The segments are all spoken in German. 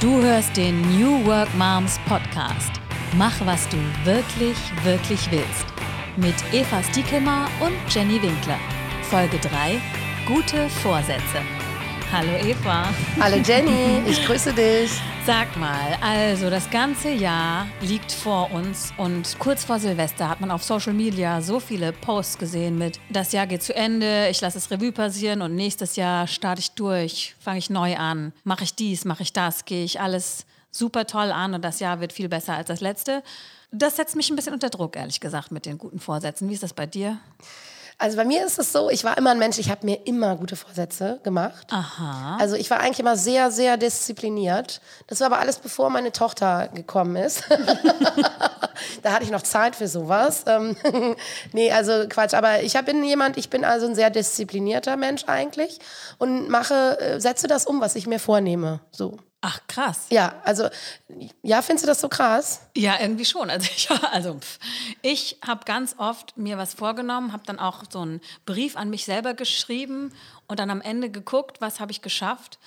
Du hörst den New Work Moms Podcast. Mach, was du wirklich, wirklich willst. Mit Eva Stiekelmar und Jenny Winkler. Folge 3. Gute Vorsätze. Hallo Eva. Hallo Jenny, ich grüße dich. Sag mal, also das ganze Jahr liegt vor uns und kurz vor Silvester hat man auf Social Media so viele Posts gesehen mit, das Jahr geht zu Ende, ich lasse es Revue passieren und nächstes Jahr starte ich durch, fange ich neu an, mache ich dies, mache ich das, gehe ich alles super toll an und das Jahr wird viel besser als das letzte. Das setzt mich ein bisschen unter Druck, ehrlich gesagt, mit den guten Vorsätzen. Wie ist das bei dir? Also bei mir ist es so, ich war immer ein Mensch, ich habe mir immer gute Vorsätze gemacht. Aha. Also ich war eigentlich immer sehr, sehr diszipliniert. Das war aber alles bevor meine Tochter gekommen ist. da hatte ich noch Zeit für sowas. Ähm, nee, also Quatsch. Aber ich bin jemand, ich bin also ein sehr disziplinierter Mensch eigentlich und mache, äh, setze das um, was ich mir vornehme. So. Ach, krass. Ja, also, ja, findest du das so krass? Ja, irgendwie schon. Also ich, also, ich habe ganz oft mir was vorgenommen, habe dann auch so einen Brief an mich selber geschrieben und dann am Ende geguckt, was habe ich geschafft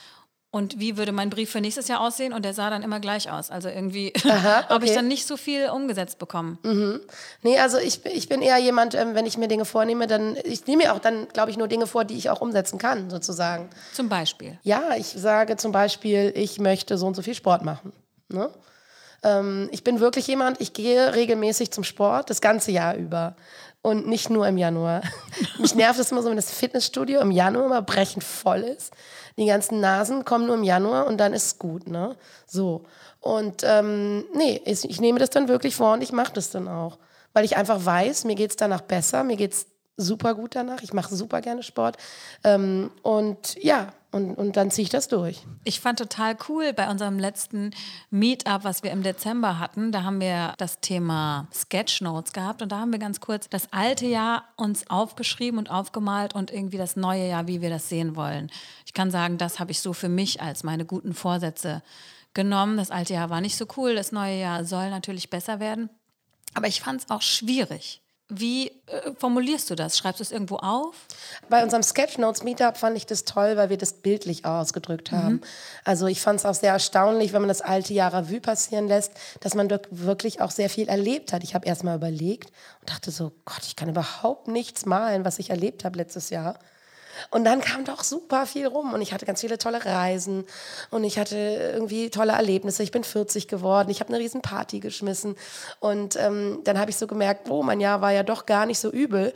und wie würde mein Brief für nächstes Jahr aussehen und der sah dann immer gleich aus. Also irgendwie Aha, habe ich okay. dann nicht so viel umgesetzt bekommen. Nee, also ich, ich bin eher jemand, ähm, wenn ich mir Dinge vornehme, dann, ich nehme mir auch dann, glaube ich, nur Dinge vor, die ich auch umsetzen kann, sozusagen. Zum Beispiel. Ja, ich sage zum Beispiel, ich möchte so und so viel Sport machen. Ne? Ähm, ich bin wirklich jemand, ich gehe regelmäßig zum Sport, das ganze Jahr über. Und nicht nur im Januar. Mich nervt es immer so, wenn das Fitnessstudio im Januar immer brechend voll ist. Die ganzen Nasen kommen nur im Januar und dann ist es gut, ne? So. Und ähm, nee, ich, ich nehme das dann wirklich vor und ich mache das dann auch. Weil ich einfach weiß, mir geht es danach besser, mir geht es super gut danach. Ich mache super gerne Sport. Ähm, und ja, und, und dann ziehe ich das durch. Ich fand total cool bei unserem letzten Meetup, was wir im Dezember hatten. Da haben wir das Thema Sketchnotes gehabt und da haben wir ganz kurz das alte Jahr uns aufgeschrieben und aufgemalt und irgendwie das neue Jahr, wie wir das sehen wollen. Ich kann sagen, das habe ich so für mich als meine guten Vorsätze genommen. Das alte Jahr war nicht so cool, das neue Jahr soll natürlich besser werden. Aber ich fand es auch schwierig. Wie äh, formulierst du das? Schreibst du es irgendwo auf? Bei unserem Sketchnotes Meetup fand ich das toll, weil wir das bildlich ausgedrückt haben. Also ich fand es auch sehr erstaunlich, wenn man das alte Jahr Revue passieren lässt, dass man dort wirklich auch sehr viel erlebt hat. Ich habe erst mal überlegt und dachte so, Gott, ich kann überhaupt nichts malen, was ich erlebt habe letztes Jahr. Und dann kam doch super viel rum und ich hatte ganz viele tolle Reisen und ich hatte irgendwie tolle Erlebnisse. Ich bin 40 geworden, ich habe eine riesen Party geschmissen und ähm, dann habe ich so gemerkt, oh, mein Jahr war ja doch gar nicht so übel,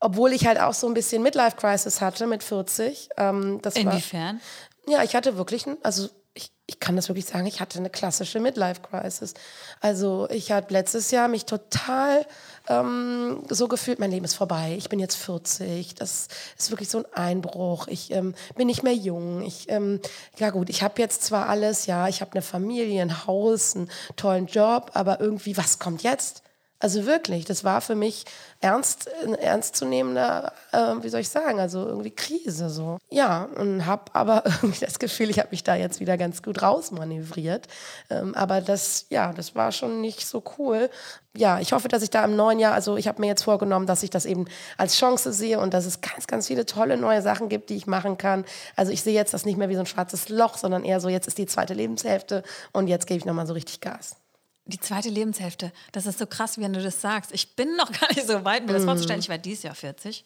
obwohl ich halt auch so ein bisschen Midlife-Crisis hatte mit 40. Ähm, das war, Inwiefern? ja, ich hatte wirklich, ein, also ich, ich kann das wirklich sagen, ich hatte eine klassische Midlife-Crisis. Also ich hatte letztes Jahr mich total ähm, so gefühlt, mein Leben ist vorbei, ich bin jetzt 40, das ist wirklich so ein Einbruch, ich ähm, bin nicht mehr jung, ich, ähm, ja gut, ich habe jetzt zwar alles, ja, ich habe eine Familie, ein Haus, einen tollen Job, aber irgendwie, was kommt jetzt? Also wirklich, das war für mich ernst, ernstzunehmender, äh, wie soll ich sagen, also irgendwie Krise so. Ja, und habe aber irgendwie das Gefühl, ich habe mich da jetzt wieder ganz gut rausmanövriert. Ähm, aber das, ja, das war schon nicht so cool. Ja, ich hoffe, dass ich da im neuen Jahr, also ich habe mir jetzt vorgenommen, dass ich das eben als Chance sehe und dass es ganz, ganz viele tolle neue Sachen gibt, die ich machen kann. Also ich sehe jetzt das nicht mehr wie so ein schwarzes Loch, sondern eher so, jetzt ist die zweite Lebenshälfte und jetzt gebe ich nochmal so richtig Gas. Die zweite Lebenshälfte, das ist so krass, wie du das sagst. Ich bin noch gar nicht so weit, mir das vorzustellen. Ich war dieses Jahr 40.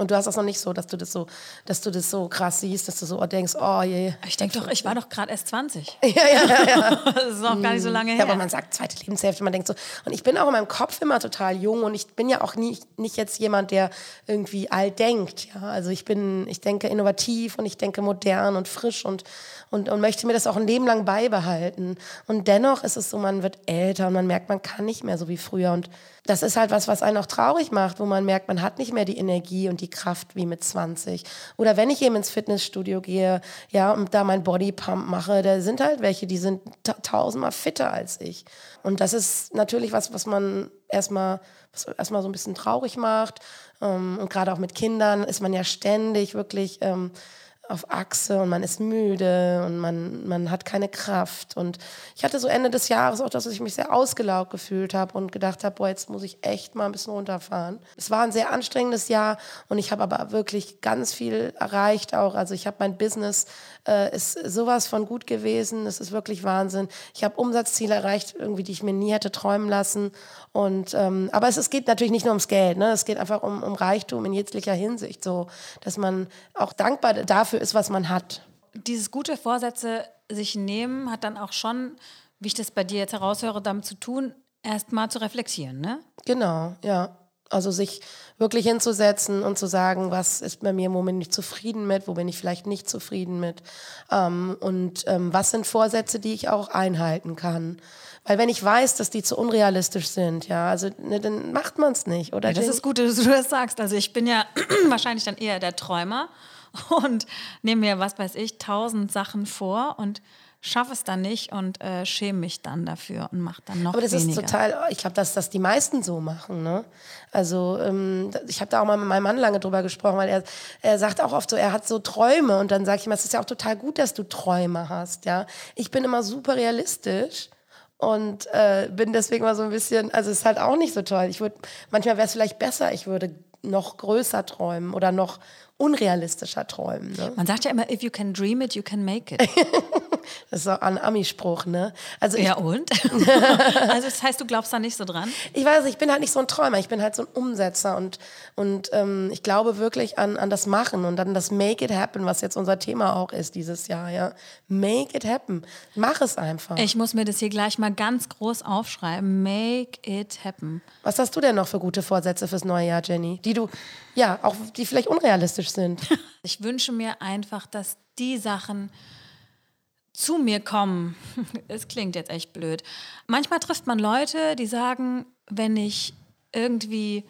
Und du hast das noch nicht so, dass du das so, dass du das so krass siehst, dass du so denkst, oh je. Ich denke doch, ich war doch gerade erst 20. Ja, ja, ja, ja. Das ist noch gar nicht so lange Ja, her. aber man sagt zweite Lebenshälfte, man denkt so. Und ich bin auch in meinem Kopf immer total jung und ich bin ja auch nie, nicht jetzt jemand, der irgendwie alt denkt. Ja, also ich bin, ich denke innovativ und ich denke modern und frisch und, und, und möchte mir das auch ein Leben lang beibehalten. Und dennoch ist es so, man wird älter und man merkt, man kann nicht mehr so wie früher. Und das ist halt was, was einen auch traurig macht, wo man merkt, man hat nicht mehr die Energie und die Kraft wie mit 20. Oder wenn ich eben ins Fitnessstudio gehe, ja, und da mein Bodypump mache, da sind halt welche, die sind ta tausendmal fitter als ich. Und das ist natürlich was, was man erstmal, was erstmal so ein bisschen traurig macht. Ähm, und gerade auch mit Kindern ist man ja ständig wirklich ähm, auf Achse und man ist müde und man, man hat keine Kraft. Und ich hatte so Ende des Jahres auch, dass ich mich sehr ausgelaugt gefühlt habe und gedacht habe, boah, jetzt muss ich echt mal ein bisschen runterfahren. Es war ein sehr anstrengendes Jahr und ich habe aber wirklich ganz viel erreicht auch. Also ich habe mein Business, äh, ist sowas von gut gewesen. Es ist wirklich Wahnsinn. Ich habe Umsatzziele erreicht, irgendwie, die ich mir nie hätte träumen lassen. Und ähm, aber es, es geht natürlich nicht nur ums Geld, ne? Es geht einfach um, um Reichtum in jeglicher Hinsicht, so dass man auch dankbar dafür ist, was man hat. Dieses gute Vorsätze sich nehmen hat dann auch schon, wie ich das bei dir jetzt heraushöre, damit zu tun, erst mal zu reflektieren, ne? Genau, ja. Also sich wirklich hinzusetzen und zu sagen, was ist bei mir im Moment nicht zufrieden mit, wo bin ich vielleicht nicht zufrieden mit ähm, und ähm, was sind Vorsätze, die ich auch einhalten kann. Weil wenn ich weiß, dass die zu unrealistisch sind, ja, also ne, dann macht man es nicht. Oder ja, das ist gut, dass du das sagst. Also ich bin ja wahrscheinlich dann eher der Träumer und nehme mir, was weiß ich, tausend Sachen vor und schaffe es dann nicht und äh, schäme mich dann dafür und mache dann noch Aber das weniger. ist total, ich glaube, dass das die meisten so machen. Ne? Also ähm, ich habe da auch mal mit meinem Mann lange drüber gesprochen, weil er, er sagt auch oft so, er hat so Träume und dann sage ich ihm, es ist ja auch total gut, dass du Träume hast. Ja, Ich bin immer super realistisch und äh, bin deswegen mal so ein bisschen, also ist halt auch nicht so toll. Ich würde, manchmal wäre es vielleicht besser, ich würde noch größer träumen oder noch unrealistischer träumen. Ne? Man sagt ja immer, if you can dream it, you can make it. das ist auch ein Ami-Spruch, ne? Also ja und? also das heißt, du glaubst da nicht so dran? Ich weiß, ich bin halt nicht so ein Träumer, ich bin halt so ein Umsetzer und, und ähm, ich glaube wirklich an, an das Machen und an das Make it happen, was jetzt unser Thema auch ist dieses Jahr, ja. Make it happen. Mach es einfach. Ich muss mir das hier gleich mal ganz groß aufschreiben. Make it happen. Was hast du denn noch für gute Vorsätze fürs neue Jahr, Jenny? Die du, ja, auch die vielleicht unrealistisch sind. Ich wünsche mir einfach, dass die Sachen zu mir kommen. Es klingt jetzt echt blöd. Manchmal trifft man Leute, die sagen, wenn ich irgendwie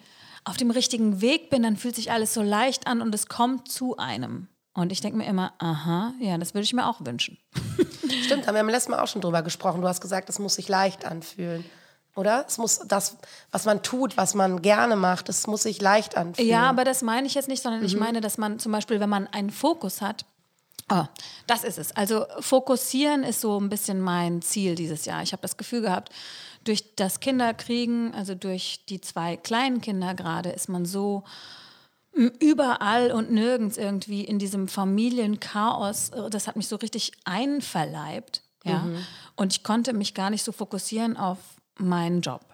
auf dem richtigen Weg bin, dann fühlt sich alles so leicht an und es kommt zu einem. Und ich denke mir immer, aha, ja, das würde ich mir auch wünschen. Stimmt, haben wir beim letzten Mal auch schon drüber gesprochen. Du hast gesagt, es muss sich leicht anfühlen. Oder? Es muss das, was man tut, was man gerne macht, es muss sich leicht anfühlen. Ja, aber das meine ich jetzt nicht, sondern mhm. ich meine, dass man zum Beispiel, wenn man einen Fokus hat, Oh, das ist es. Also fokussieren ist so ein bisschen mein Ziel dieses Jahr. Ich habe das Gefühl gehabt, durch das Kinderkriegen, also durch die zwei kleinen Kinder gerade, ist man so überall und nirgends irgendwie in diesem Familienchaos. Das hat mich so richtig einverleibt. Ja? Mhm. Und ich konnte mich gar nicht so fokussieren auf meinen Job.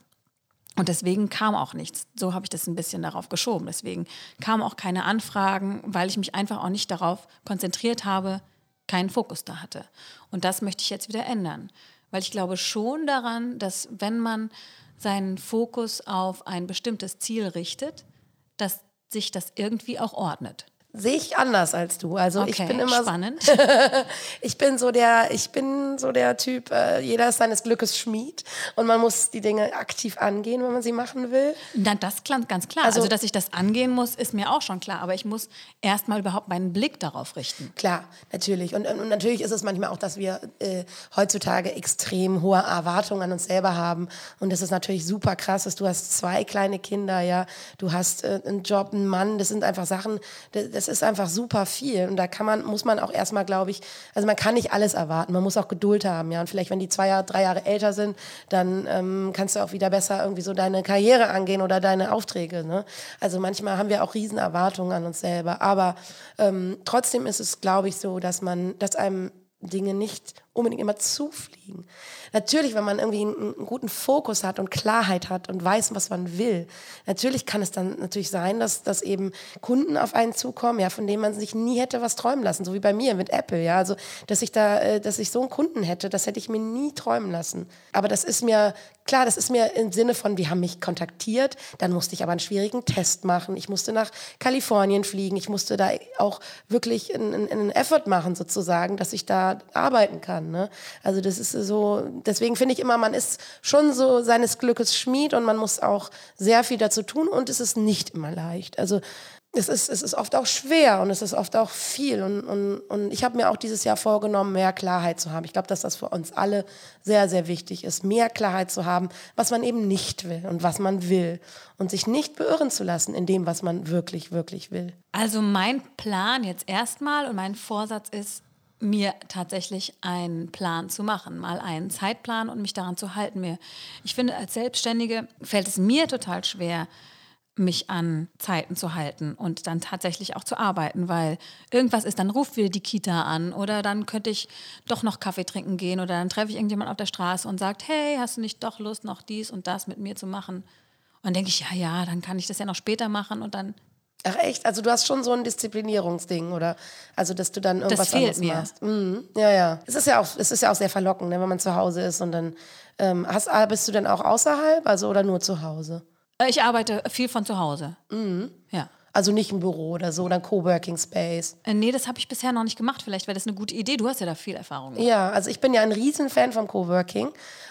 Und deswegen kam auch nichts. So habe ich das ein bisschen darauf geschoben. Deswegen kamen auch keine Anfragen, weil ich mich einfach auch nicht darauf konzentriert habe, keinen Fokus da hatte. Und das möchte ich jetzt wieder ändern. Weil ich glaube schon daran, dass wenn man seinen Fokus auf ein bestimmtes Ziel richtet, dass sich das irgendwie auch ordnet sehe ich anders als du. Also okay, ich bin immer spannend. So, ich bin so der, ich bin so der Typ. Äh, jeder ist seines Glückes Schmied und man muss die Dinge aktiv angehen, wenn man sie machen will. Na, das klingt ganz klar. Also, also, dass ich das angehen muss, ist mir auch schon klar. Aber ich muss erstmal überhaupt meinen Blick darauf richten. Klar, natürlich. Und, und natürlich ist es manchmal auch, dass wir äh, heutzutage extrem hohe Erwartungen an uns selber haben. Und das ist natürlich super krass, dass du hast zwei kleine Kinder, ja, du hast äh, einen Job, einen Mann. Das sind einfach Sachen. Das, das ist einfach super viel und da kann man, muss man auch erstmal, glaube ich, also man kann nicht alles erwarten, man muss auch Geduld haben, ja. Und vielleicht, wenn die zwei Jahre, drei Jahre älter sind, dann ähm, kannst du auch wieder besser irgendwie so deine Karriere angehen oder deine Aufträge. Ne? Also manchmal haben wir auch riesen Erwartungen an uns selber. Aber ähm, trotzdem ist es, glaube ich, so, dass man, dass einem Dinge nicht unbedingt immer zufliegen. Natürlich, wenn man irgendwie einen, einen, guten Fokus hat und Klarheit hat und weiß, was man will, natürlich kann es dann natürlich sein, dass, dass eben Kunden auf einen zukommen, ja, von denen man sich nie hätte was träumen lassen, so wie bei mir mit Apple, ja, also dass ich da, äh, dass ich so einen Kunden hätte, das hätte ich mir nie träumen lassen. Aber das ist mir klar, das ist mir im Sinne von, die haben mich kontaktiert, dann musste ich aber einen schwierigen Test machen, ich musste nach Kalifornien fliegen, ich musste da auch wirklich einen, einen Effort machen sozusagen, dass ich da arbeiten kann. Ne? Also das ist so, deswegen finde ich immer, man ist schon so seines Glückes Schmied und man muss auch sehr viel dazu tun und es ist nicht immer leicht. Also es ist, es ist oft auch schwer und es ist oft auch viel. Und, und, und ich habe mir auch dieses Jahr vorgenommen, mehr Klarheit zu haben. Ich glaube, dass das für uns alle sehr, sehr wichtig ist, mehr Klarheit zu haben, was man eben nicht will und was man will. Und sich nicht beirren zu lassen in dem, was man wirklich, wirklich will. Also mein Plan jetzt erstmal und mein Vorsatz ist, mir tatsächlich einen Plan zu machen, mal einen Zeitplan und mich daran zu halten. Ich finde, als Selbstständige fällt es mir total schwer, mich an Zeiten zu halten und dann tatsächlich auch zu arbeiten, weil irgendwas ist, dann ruft wieder die Kita an oder dann könnte ich doch noch Kaffee trinken gehen oder dann treffe ich irgendjemand auf der Straße und sagt, hey, hast du nicht doch Lust, noch dies und das mit mir zu machen? Und dann denke ich, ja, ja, dann kann ich das ja noch später machen und dann Ach echt? Also du hast schon so ein Disziplinierungsding, oder? Also dass du dann irgendwas das fehlt anderes mir. machst. Mhm. Ja, ja. Es ist ja auch, es ist ja auch sehr verlockend, ne, wenn man zu Hause ist und dann ähm, hast, bist du denn auch außerhalb, also oder nur zu Hause? Äh, Ich arbeite viel von zu Hause. Ja. Also nicht im Büro oder so oder ein Coworking Space. Äh, Nee, das habe ich bisher noch nicht gemacht. Vielleicht wäre das eine gute Idee. Du hast ja da viel Erfahrung. mit. Ja, also ich bin ja ein Riesenfan vom Coworking.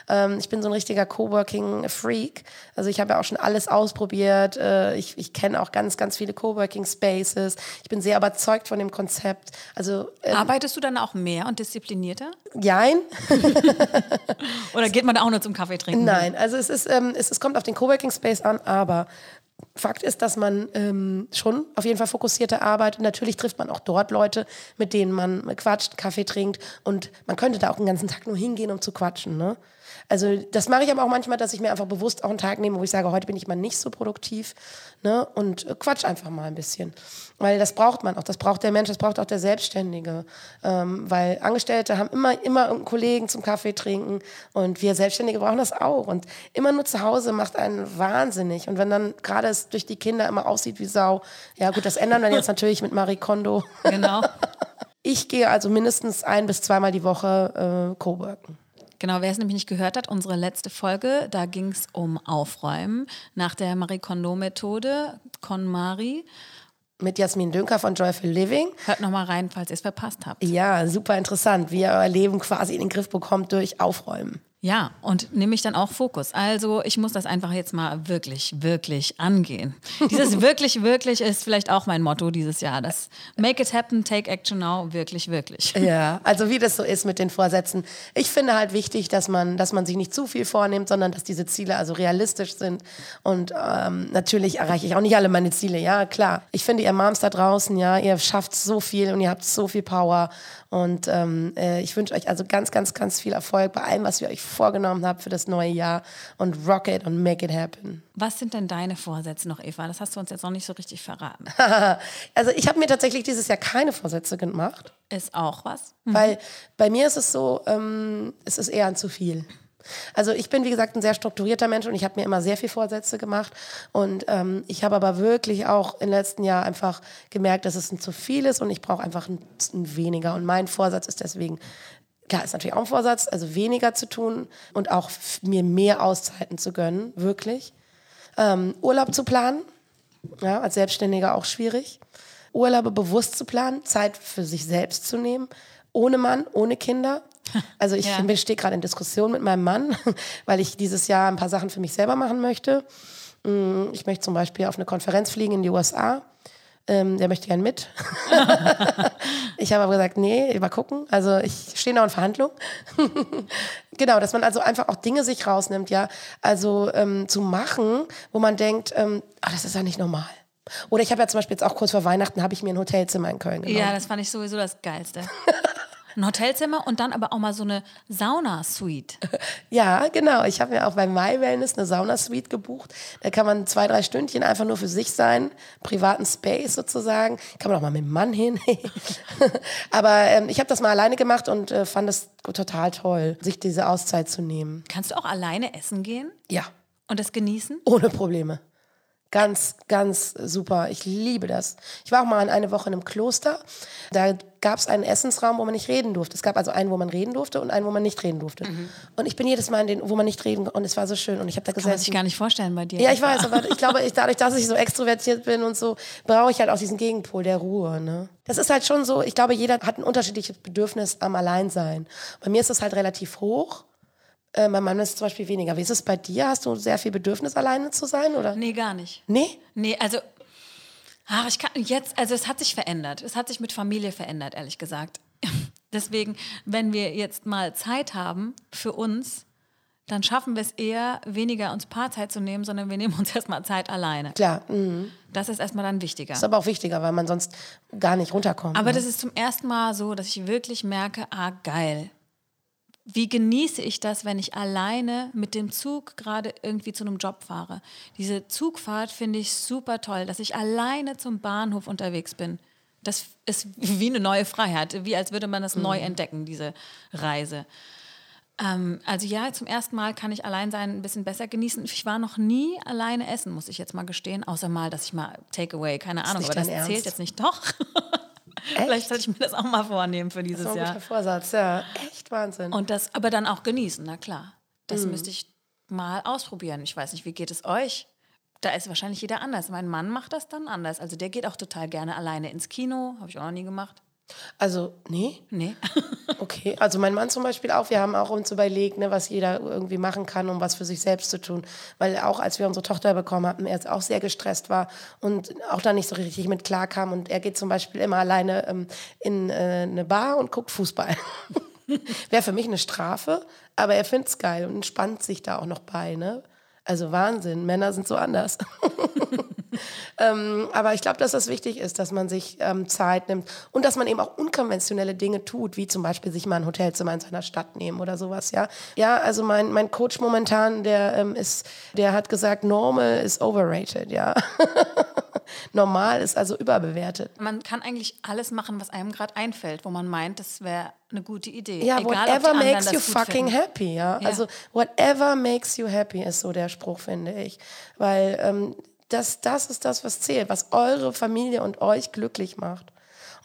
Ähm, ich bin so ein richtiger Coworking-Freak. Also ich habe ja auch schon alles ausprobiert. Äh, ich ich kenne auch ganz, ganz viele Coworking-Spaces. Ich bin sehr überzeugt von dem Konzept. Also äh, Arbeitest du dann auch mehr und disziplinierter? jein. Oder geht man da auch nur zum Kaffee trinken? Nein, also es, ist, ähm, es, es kommt auf den Coworking Space an, aber Fakt ist, dass man ähm, schon auf jeden Fall fokussierte arbeitet. Natürlich trifft man auch dort Leute, mit denen man quatscht, Kaffee trinkt und man könnte da auch den ganzen Tag nur hingehen, um zu quatschen. Ne? Also das mache ich aber auch manchmal, dass ich mir einfach bewusst auch einen Tag nehme, wo ich sage, heute bin ich mal nicht so produktiv ne? und äh, quatsch einfach mal ein bisschen. Weil das braucht man auch, das braucht der Mensch, das braucht auch der Selbstständige. Ähm, weil Angestellte haben immer, immer irgendeinen Kollegen zum Kaffee trinken und wir Selbstständige brauchen das auch. Und immer nur zu Hause macht einen wahnsinnig. Und wenn dann gerade es durch die Kinder immer aussieht wie Sau, ja gut, das ändern wir jetzt natürlich mit Marie Kondo. Genau. Ich gehe also mindestens ein bis zweimal die Woche äh, coworken. Genau, wer es nämlich nicht gehört hat, unsere letzte Folge, da ging es um Aufräumen nach der Marie Kondo-Methode, KonMari. Mit Jasmin Dünker von Joyful Living. Hört nochmal rein, falls ihr es verpasst habt. Ja, super interessant, wie ihr euer Leben quasi in den Griff bekommt durch Aufräumen. Ja, und nehme ich dann auch Fokus. Also ich muss das einfach jetzt mal wirklich, wirklich angehen. Dieses wirklich, wirklich ist vielleicht auch mein Motto dieses Jahr. Das Make it happen, take action now, wirklich, wirklich. Ja, also wie das so ist mit den Vorsätzen. Ich finde halt wichtig, dass man, dass man sich nicht zu viel vornimmt, sondern dass diese Ziele also realistisch sind. Und ähm, natürlich erreiche ich auch nicht alle meine Ziele, ja klar. Ich finde, ihr Moms da draußen, ja, ihr schafft so viel und ihr habt so viel Power. Und ähm, äh, ich wünsche euch also ganz, ganz, ganz viel Erfolg bei allem, was ihr euch vorgenommen habt für das neue Jahr. Und rock it und make it happen. Was sind denn deine Vorsätze noch, Eva? Das hast du uns jetzt noch nicht so richtig verraten. also ich habe mir tatsächlich dieses Jahr keine Vorsätze gemacht. Ist auch was? Weil bei mir ist es so, ähm, es ist eher ein zu viel. Also ich bin, wie gesagt, ein sehr strukturierter Mensch und ich habe mir immer sehr viel Vorsätze gemacht. Und ähm, ich habe aber wirklich auch im letzten Jahr einfach gemerkt, dass es ein zu viel ist und ich brauche einfach ein, ein weniger. Und mein Vorsatz ist deswegen, klar, ist natürlich auch ein Vorsatz, also weniger zu tun und auch mir mehr Auszeiten zu gönnen, wirklich. Ähm, Urlaub zu planen, ja, als Selbstständiger auch schwierig. Urlaube bewusst zu planen, Zeit für sich selbst zu nehmen, ohne Mann, ohne Kinder. Also ich Ja. stehe gerade in Diskussion mit meinem Mann, weil ich dieses Jahr ein paar Sachen für mich selber machen möchte. Mm, Ich möchte zum Beispiel auf eine Konferenz fliegen in die USA. Ähm, der möchte gern mit. ich habe aber gesagt, nee, mal gucken. Also ich stehe noch in Verhandlung. genau, dass man also einfach auch Dinge sich rausnimmt, ja. Also ähm, zu machen, wo man denkt, ähm, ah, das ist ja nicht normal. Oder ich habe ja zum Beispiel jetzt auch kurz vor Weihnachten habe ich mir ein Hotelzimmer in Köln genommen. Ja, das fand ich sowieso das Geilste. Ein Hotelzimmer und dann aber auch mal so eine Sauna-Suite. Ja, genau. Ich habe mir auch bei My Wellness eine Sauna-Suite gebucht. Da kann man zwei, drei Stündchen einfach nur für sich sein, privaten Space sozusagen. Kann man auch mal mit dem Mann hin. Aber ähm, ich habe das mal alleine gemacht und äh, fand es total toll, sich diese Auszeit zu nehmen. Kannst du auch alleine essen gehen Ja, und das genießen? ohne Probleme. Ganz, ganz super. Ich liebe das. Ich war auch mal in eine Woche in einem Kloster. Da gab es einen Essensraum, wo man nicht reden durfte. Es gab also einen, wo man reden durfte und einen, wo man nicht reden durfte. Und ich bin jedes Mal in den, wo man nicht reden und es war so schön. Und ich habe da Kann man sich gar nicht vorstellen bei dir. Ja, ich weiß, aber ich glaube, ich, dadurch, dass ich so extrovertiert bin und so, brauche ich halt auch diesen Gegenpol der Ruhe. Ne? Das ist halt schon so, ich glaube, jeder hat ein unterschiedliches Bedürfnis am Alleinsein. Bei mir ist es halt relativ hoch. Äh, bei meinem ist zum Beispiel weniger. Wie ist es bei dir? Hast du sehr viel Bedürfnis, alleine zu sein? Oder? Nee, gar nicht. Nee? Nee, also Ach, ich kann jetzt, also es hat sich verändert. Es hat sich mit Familie verändert, ehrlich gesagt. Deswegen, wenn wir jetzt mal Zeit haben für uns, dann schaffen wir es eher, weniger uns Paarzeit zu nehmen, sondern wir nehmen uns erstmal Zeit alleine. Klar. Mhm. Das ist erstmal dann wichtiger. Ist aber auch wichtiger, weil man sonst gar nicht runterkommt. Aber ne? das ist zum ersten Mal so, dass ich wirklich merke, ah geil. Wie genieße ich das, wenn ich alleine mit dem Zug gerade irgendwie zu einem Job fahre? Diese Zugfahrt finde ich super toll, dass ich alleine zum Bahnhof unterwegs bin. Das ist wie eine neue Freiheit, wie als würde man das neu entdecken, diese Reise. Ähm, also ja, zum ersten Mal kann ich allein sein ein bisschen besser genießen. Ich war noch nie alleine essen, muss ich jetzt mal gestehen, außer mal, dass ich mal Takeaway, keine Ahnung, aber das Ernst? zählt jetzt nicht. Doch. Vielleicht sollte ich mir das auch mal vornehmen für dieses das ist ein Jahr. guter Vorsatz, ja. Echt Wahnsinn. Und das aber dann auch genießen, na klar. Das müsste ich mal ausprobieren. Ich weiß nicht, wie geht es euch? Da ist wahrscheinlich jeder anders. Mein Mann macht das dann anders. Also der geht auch total gerne alleine ins Kino. Habe ich auch noch nie gemacht. Also, nee, Nee. okay. Also mein Mann zum Beispiel auch, wir haben auch uns überlegt, ne, was jeder irgendwie machen kann, um was für sich selbst zu tun. Weil auch als wir unsere Tochter bekommen hatten, er jetzt auch sehr gestresst war und auch da nicht so richtig mit klarkam. Und er geht zum Beispiel immer alleine ähm, in äh, eine Bar und guckt Fußball. Wäre für mich eine Strafe, aber er findet es geil und entspannt sich da auch noch bei. Ne? Also Wahnsinn, Männer sind so anders. ähm, aber ich glaube, dass das wichtig ist, dass man sich ähm, Zeit nimmt und dass man eben auch unkonventionelle Dinge tut, wie zum Beispiel sich mal ein Hotelzimmer in seiner Stadt nehmen oder sowas. Ja, ja also mein, mein Coach momentan, der ähm, ist, der hat gesagt, normal is overrated. Ja, normal ist also überbewertet. Man kann eigentlich alles machen, was einem gerade einfällt, wo man meint, das wäre eine gute Idee. Ja, Egal, whatever makes you fucking finden. happy, ja? Ja. Also whatever makes you happy ist so der Spruch, finde ich. Weil ähm, das, das ist das, was zählt, was eure Familie und euch glücklich macht.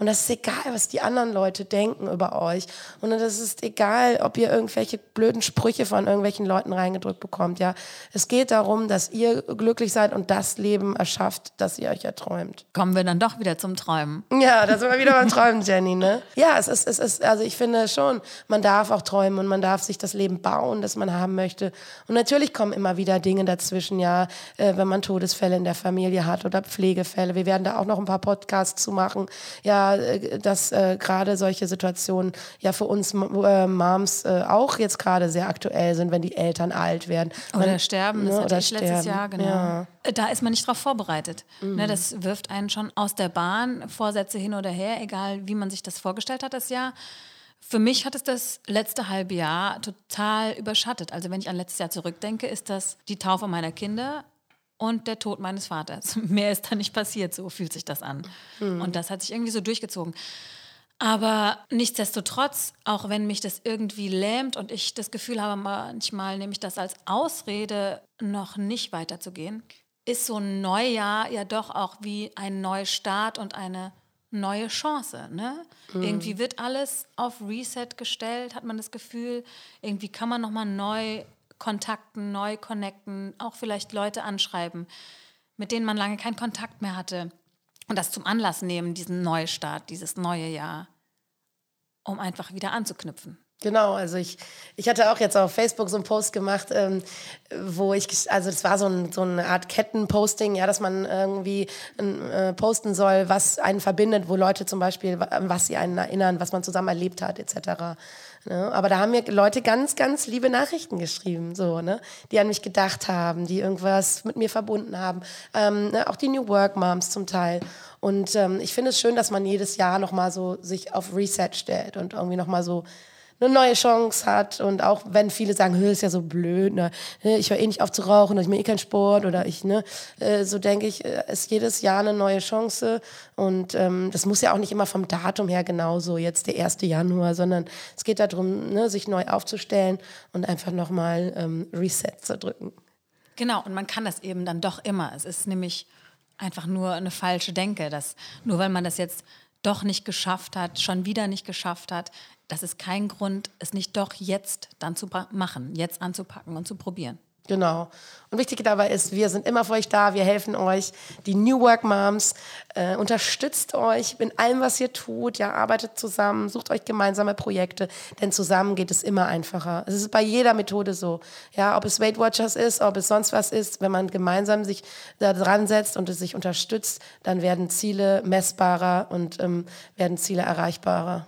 Und das ist egal, was die anderen Leute denken über euch. Und das ist egal, ob ihr irgendwelche blöden Sprüche von irgendwelchen Leuten reingedrückt bekommt. Ja, es geht darum, dass ihr glücklich seid und das Leben erschafft, das ihr euch erträumt. Kommen wir dann doch wieder zum Träumen. Ja, da sind wir wieder beim Träumen, Jenny, ne? Ja, es ist, es ist, also ich finde schon, man darf auch träumen und man darf sich das Leben bauen, das man haben möchte. Und natürlich kommen immer wieder Dinge dazwischen, ja, äh, wenn man Todesfälle in der Familie hat oder Pflegefälle. Wir werden da auch noch ein paar Podcasts zu machen. Ja, äh, dass äh, gerade solche Situationen ja für uns äh, Moms äh, auch jetzt gerade sehr aktuell sind, wenn die Eltern alt werden. Oder Man- sterben, das ne, hatte ich letztes sterben. Jahr, genau. Ja. Da ist man nicht drauf vorbereitet. Ne, das wirft einen schon aus der Bahn, Vorsätze hin oder her, egal wie man sich das vorgestellt hat, das Jahr. Für mich hat es das letzte halbe Jahr total überschattet. Also wenn ich an letztes Jahr zurückdenke, ist das die Taufe meiner Kinder und der Tod meines Vaters. Mehr ist da nicht passiert, so fühlt sich das an. Und das hat sich irgendwie so durchgezogen. Aber nichtsdestotrotz, auch wenn mich das irgendwie lähmt und ich das Gefühl habe, manchmal nehme ich das als Ausrede, noch nicht weiterzugehen, ist so ein Neujahr ja doch auch wie ein Neustart und eine neue Chance. Ne? Irgendwie wird alles auf Reset gestellt, hat man das Gefühl. Irgendwie kann man nochmal neu kontakten, neu connecten, auch vielleicht Leute anschreiben, mit denen man lange keinen Kontakt mehr hatte. Und das zum Anlass nehmen, diesen Neustart, dieses neue Jahr, um einfach wieder anzuknüpfen. Genau, also ich, ich hatte auch jetzt auf Facebook so einen Post gemacht, ähm, wo ich, also das war so, ein, so eine Art Kettenposting, ja, dass man irgendwie äh, posten soll, was einen verbindet, wo Leute zum Beispiel, was sie einen erinnern, was man zusammen erlebt hat, etc. Ne? Aber da haben mir Leute ganz, ganz liebe Nachrichten geschrieben, so, ne? die an mich gedacht haben, die irgendwas mit mir verbunden haben. Ähm, ne? Auch die New Work Moms zum Teil. Und ähm, ich finde es schön, dass man jedes Jahr nochmal so sich auf Reset stellt und irgendwie nochmal so eine neue Chance hat und auch wenn viele sagen, "Hö, ist ja so blöd, ne, ich höre eh nicht auf zu rauchen, ich mache eh keinen Sport oder ich, ne, äh, so denke ich, äh, ist jedes Jahr eine neue Chance und ähm, das muss ja auch nicht immer vom Datum her genauso jetzt der 1. Januar, sondern es geht darum, ne, sich neu aufzustellen und einfach nochmal ähm, Reset zu drücken. Genau, und man kann das eben dann doch immer. Es ist nämlich einfach nur eine falsche Denke, dass nur weil man das jetzt doch nicht geschafft hat, schon wieder nicht geschafft hat, das ist kein Grund, es nicht doch jetzt dann zu machen, jetzt anzupacken und zu probieren. Genau. Und wichtig dabei ist, wir sind immer für euch da, wir helfen euch. Die New Work Moms äh, unterstützt euch in allem, was ihr tut. Ja, arbeitet zusammen, sucht euch gemeinsame Projekte, denn zusammen geht es immer einfacher. Es ist bei jeder Methode so. Ja, ob es Weight Watchers ist, ob es sonst was ist, wenn man gemeinsam sich da dran setzt und es sich unterstützt, dann werden Ziele messbarer und ähm, werden Ziele erreichbarer.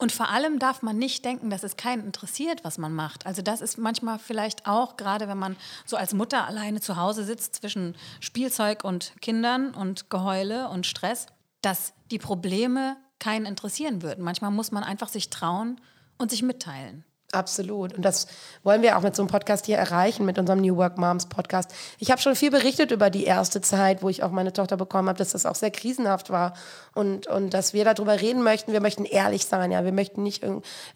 Und vor allem darf man nicht denken, dass es keinen interessiert, was man macht. Also das ist manchmal vielleicht auch, gerade wenn man so als Mutter alleine zu Hause sitzt zwischen Spielzeug und Kindern und Geheule und Stress, dass die Probleme keinen interessieren würden. Manchmal muss man einfach sich trauen und sich mitteilen. Absolut. Und das wollen wir auch mit so einem Podcast hier erreichen, mit unserem New Work Moms Podcast. Ich habe schon viel berichtet über die erste Zeit, wo ich auch meine Tochter bekommen habe, dass das auch sehr krisenhaft war und, und dass wir darüber reden möchten. Wir möchten ehrlich sein, ja. Wir möchten nicht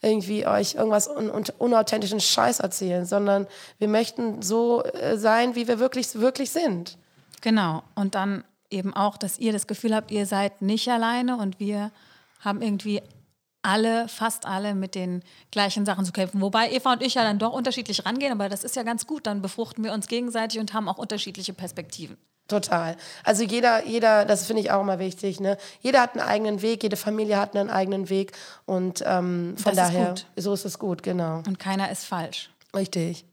irgendwie euch irgendwas un unauthentischen Scheiß erzählen, sondern wir möchten so äh, sein, wie wir wirklich, wirklich sind. Genau. Und dann eben auch, dass ihr das Gefühl habt, ihr seid nicht alleine und wir haben irgendwie alle, fast alle mit den gleichen Sachen zu kämpfen. Wobei Eva und ich ja dann doch unterschiedlich rangehen, aber das ist ja ganz gut. Dann befruchten wir uns gegenseitig und haben auch unterschiedliche Perspektiven. Total. Also jeder, jeder, das finde ich auch immer wichtig. Ne? Jeder hat einen eigenen Weg, jede Familie hat einen eigenen Weg und ähm, von das daher, ist so ist es gut, genau. Und keiner ist falsch. Richtig.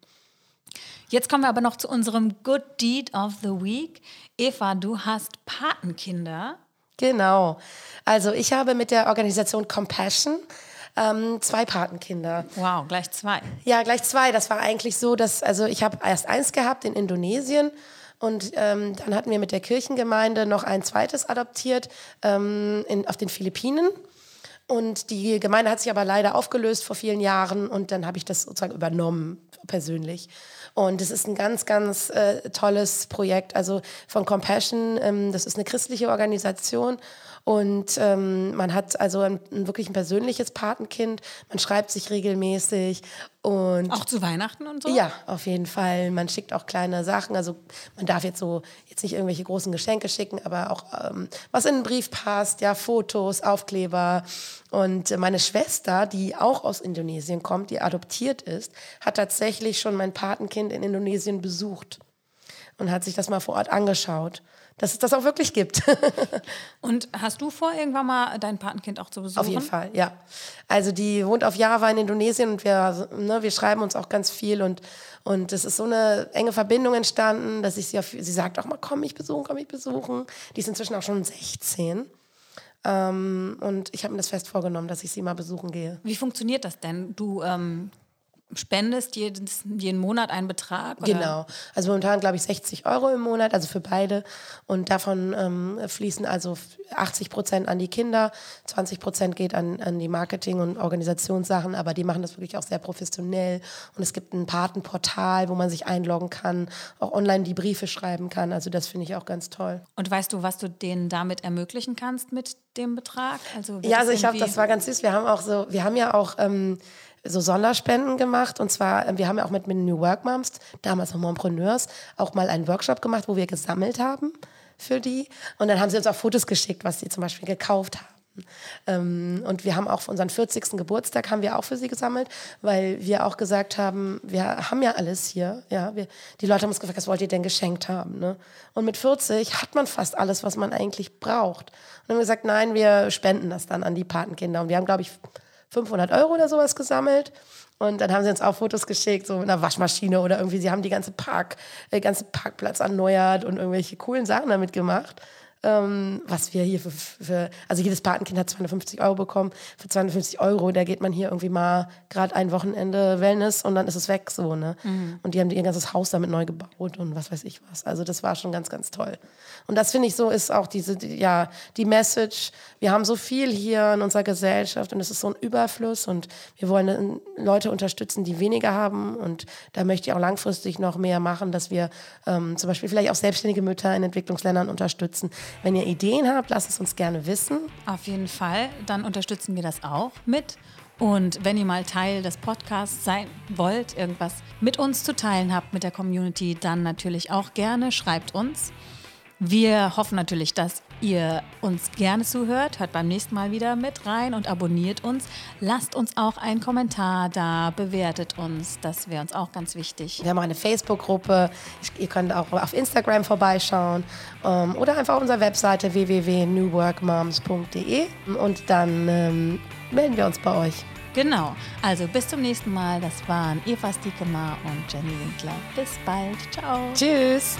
Jetzt kommen wir aber noch zu unserem Good Deed of the Week. Eva, du hast Patenkinder. Genau. Also ich habe mit der Organisation Compassion ähm, zwei Patenkinder. Wow, gleich zwei. Ja, gleich zwei. Das war eigentlich so, dass, also ich habe erst eins gehabt in Indonesien und ähm, dann hatten wir mit der Kirchengemeinde noch ein zweites adoptiert ähm, in, auf den Philippinen. Und die Gemeinde hat sich aber leider aufgelöst vor vielen Jahren und dann habe ich das sozusagen übernommen, persönlich. Und es ist ein ganz, ganz äh, tolles Projekt. Also von Compassion, ähm, das ist eine christliche Organisation. Und ähm, man hat also ein, ein, wirklich ein persönliches Patenkind. Man schreibt sich regelmäßig. Und auch zu Weihnachten und so? Ja, auf jeden Fall. Man schickt auch kleine Sachen. Also man darf jetzt so jetzt nicht irgendwelche großen Geschenke schicken, aber auch ähm, was in den Brief passt, ja, Fotos, Aufkleber. Und meine Schwester, die auch aus Indonesien kommt, die adoptiert ist, hat tatsächlich schon mein Patenkind in Indonesien besucht und hat sich das mal vor Ort angeschaut dass es das auch wirklich gibt. Und hast du vor, irgendwann mal dein Patenkind auch zu besuchen? Auf jeden Fall, ja. Also die wohnt auf Java in Indonesien und wir, ne, wir schreiben uns auch ganz viel und und es ist so eine enge Verbindung entstanden, dass ich sie auf, sie sagt auch mal, komm mich besuchen, komm mich besuchen. Die ist inzwischen auch schon 16. Ähm, und ich habe mir das fest vorgenommen, dass ich sie mal besuchen gehe. Wie funktioniert das denn? Du ähm, spendest jeden, jeden Monat einen Betrag? Oder? Genau. Also momentan glaube ich 60 Euro im Monat, also für beide. Und davon ähm, fließen also 80 Prozent an die Kinder, 20 Prozent geht an, an die Marketing- und Organisationssachen, aber die machen das wirklich auch sehr professionell. Und es gibt ein Patenportal, wo man sich einloggen kann, auch online die Briefe schreiben kann. Also das finde ich auch ganz toll. Und weißt du, was du denen damit ermöglichen kannst mit dem Betrag? Also ja, also ich habe, das war ganz süß. Wir haben auch so, wir haben ja auch ähm, so Sonderspenden gemacht. Und zwar, äh, wir haben ja auch mit, New Work Moms, damals noch Mompreneurs, auch mal einen Workshop gemacht, wo wir gesammelt haben für die. Und dann haben sie uns auch Fotos geschickt, was sie zum Beispiel gekauft haben. Ähm, und wir haben auch für unseren 40. Geburtstag haben wir auch für sie gesammelt, weil wir auch gesagt haben, wir haben ja alles hier. Ja, wir, die Leute haben uns gefragt, was wollt ihr denn geschenkt haben? Ne? Und mit 40 hat man fast alles, was man eigentlich braucht. Und dann haben wir gesagt, nein, wir spenden das dann an die Patenkinder. Und wir haben, glaube ich, 500 Euro oder sowas gesammelt. Und dann haben sie uns auch Fotos geschickt, so mit einer Waschmaschine oder irgendwie, sie haben die ganze Park, den äh, ganzen Parkplatz erneuert und irgendwelche coolen Sachen damit gemacht ähm, was wir hier für, für, also jedes Patenkind hat 250 Euro bekommen. Für 250 Euro, da geht man hier irgendwie mal gerade ein Wochenende Wellness und dann ist es weg so, ne? Mhm. Und die haben ihr ganzes Haus damit neu gebaut und was weiß ich was. Also das war schon ganz, ganz toll. Und das finde ich so, ist auch diese, die, ja, die Message. Wir haben so viel hier in unserer Gesellschaft und es ist so ein Überfluss und wir wollen Leute unterstützen, die weniger haben und da möchte ich auch langfristig noch mehr machen, dass wir ähm, zum Beispiel vielleicht auch selbstständige Mütter in Entwicklungsländern unterstützen, wenn ihr Ideen habt, lasst es uns gerne wissen. Auf jeden Fall, dann unterstützen wir das auch mit. Und wenn ihr mal Teil des Podcasts sein wollt, irgendwas mit uns zu teilen habt, mit der Community, dann natürlich auch gerne, schreibt uns. Wir hoffen natürlich, dass ihr uns gerne zuhört. Hört beim nächsten Mal wieder mit rein und abonniert uns. Lasst uns auch einen Kommentar da, bewertet uns. Das wäre uns auch ganz wichtig. Wir haben auch eine Facebook-Gruppe. Ihr könnt auch auf Instagram vorbeischauen ähm, oder einfach auf unserer Webseite www.newworkmoms.de und dann ähm, melden wir uns bei euch. Genau. Also bis zum nächsten Mal. Das waren Eva Stiekemar und Jenny Winkler. Bis bald. Ciao. Tschüss.